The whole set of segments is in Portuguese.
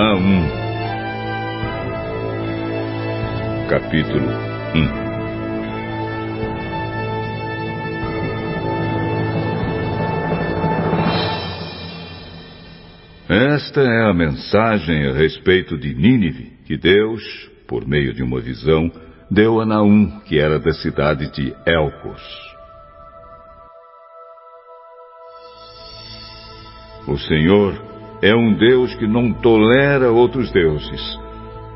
Naum. Capítulo 1 Esta é a mensagem a respeito de Nínive que Deus, por meio de uma visão, deu a Naum, que era da cidade de Elcos. O Senhor é um Deus que não tolera outros deuses,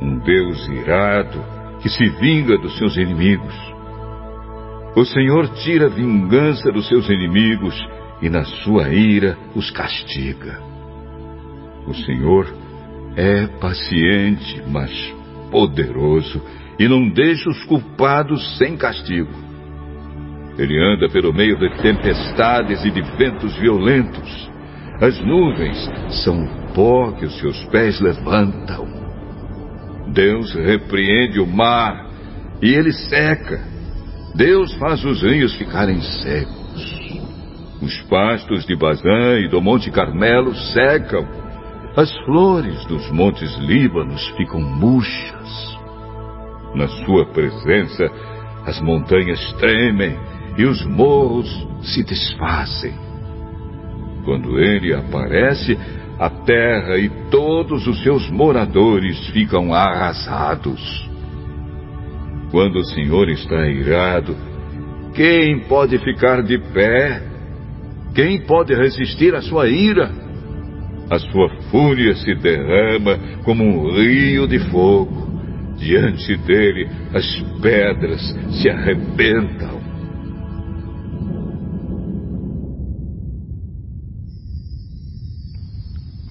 um Deus irado que se vinga dos seus inimigos. O Senhor tira vingança dos seus inimigos e na sua ira os castiga. O Senhor é paciente, mas poderoso e não deixa os culpados sem castigo. Ele anda pelo meio de tempestades e de ventos violentos. As nuvens são o pó que os seus pés levantam. Deus repreende o mar e ele seca. Deus faz os rios ficarem secos. Os pastos de Bazã e do Monte Carmelo secam. As flores dos montes Líbanos ficam murchas. Na sua presença, as montanhas tremem e os morros se desfazem. Quando ele aparece, a terra e todos os seus moradores ficam arrasados. Quando o Senhor está irado, quem pode ficar de pé? Quem pode resistir à sua ira? A sua fúria se derrama como um rio de fogo. Diante dele, as pedras se arrebentam.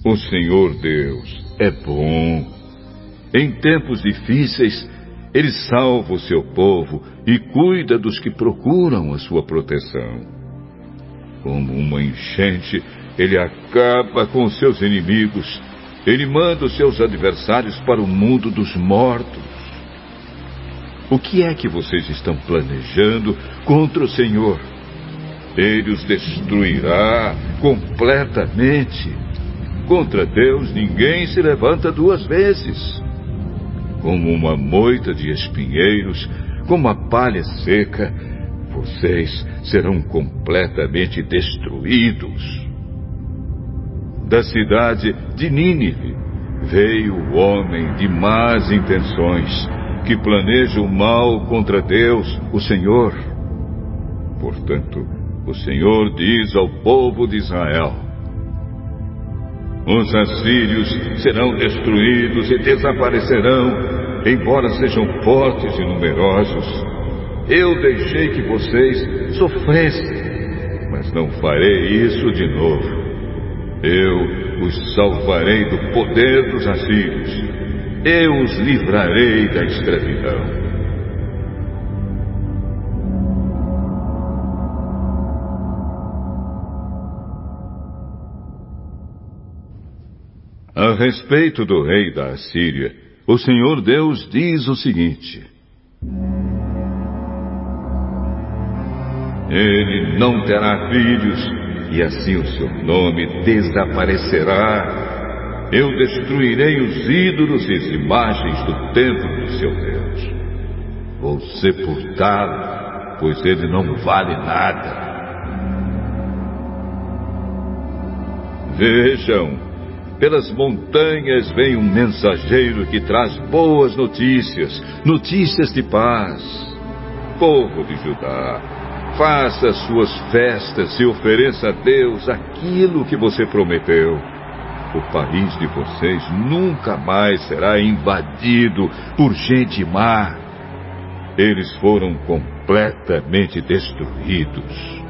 O Senhor Deus é bom. Em tempos difíceis, Ele salva o seu povo e cuida dos que procuram a sua proteção. Como uma enchente, Ele acaba com os seus inimigos. Ele manda os seus adversários para o mundo dos mortos. O que é que vocês estão planejando contra o Senhor? Ele os destruirá completamente. Contra Deus ninguém se levanta duas vezes. Como uma moita de espinheiros, como a palha seca, vocês serão completamente destruídos. Da cidade de Nínive veio o homem de más intenções, que planeja o mal contra Deus, o Senhor. Portanto, o Senhor diz ao povo de Israel: os assírios serão destruídos e desaparecerão, embora sejam fortes e numerosos. Eu deixei que vocês sofressem, mas não farei isso de novo. Eu os salvarei do poder dos assírios. Eu os livrarei da escravidão. A respeito do rei da Assíria, o Senhor Deus diz o seguinte: Ele não terá filhos, e assim o seu nome desaparecerá. Eu destruirei os ídolos e as imagens do templo do seu Deus. Vou sepultá-lo, pois ele não vale nada. Vejam, pelas montanhas vem um mensageiro que traz boas notícias, notícias de paz. Povo de Judá, faça suas festas e ofereça a Deus aquilo que você prometeu. O país de vocês nunca mais será invadido por gente má. Eles foram completamente destruídos.